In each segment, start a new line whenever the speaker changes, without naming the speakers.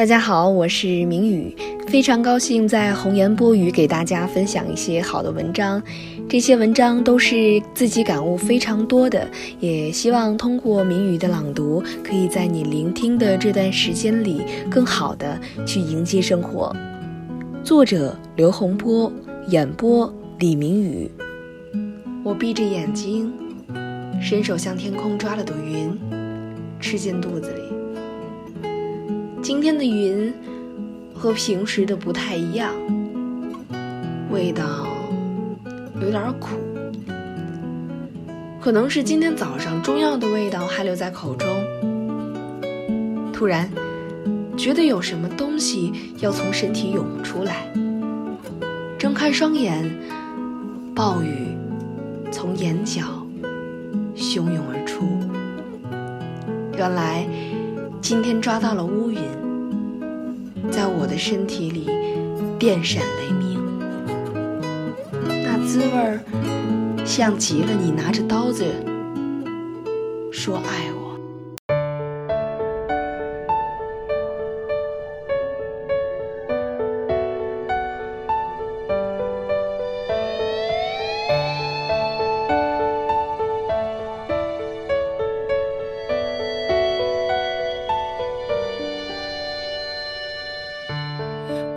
大家好，我是明宇，非常高兴在红颜播语给大家分享一些好的文章。这些文章都是自己感悟非常多的，也希望通过明宇的朗读，可以在你聆听的这段时间里，更好的去迎接生活。作者刘洪波，演播李明宇。我闭着眼睛，伸手向天空抓了朵云，吃进肚子里。今天的云和平时的不太一样，味道有点苦，可能是今天早上中药的味道还留在口中。突然觉得有什么东西要从身体涌出来，睁开双眼，暴雨从眼角汹涌而出。原来。今天抓到了乌云，在我的身体里电闪雷鸣，那滋味儿像极了你拿着刀子说爱我。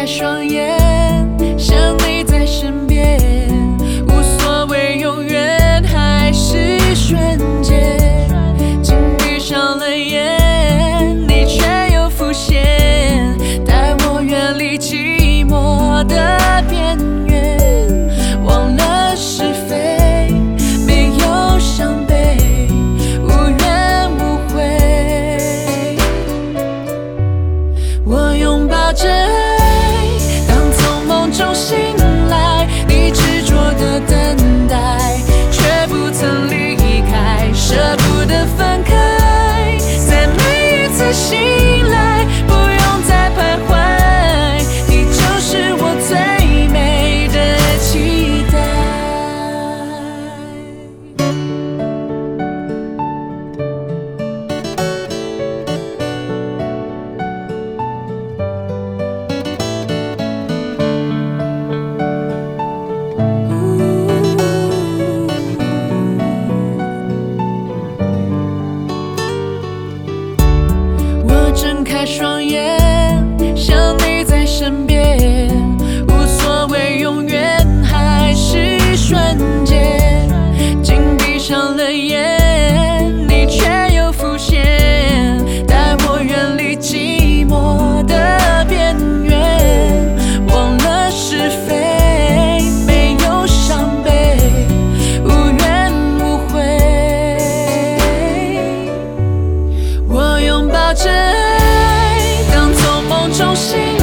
睁开双眼。用心。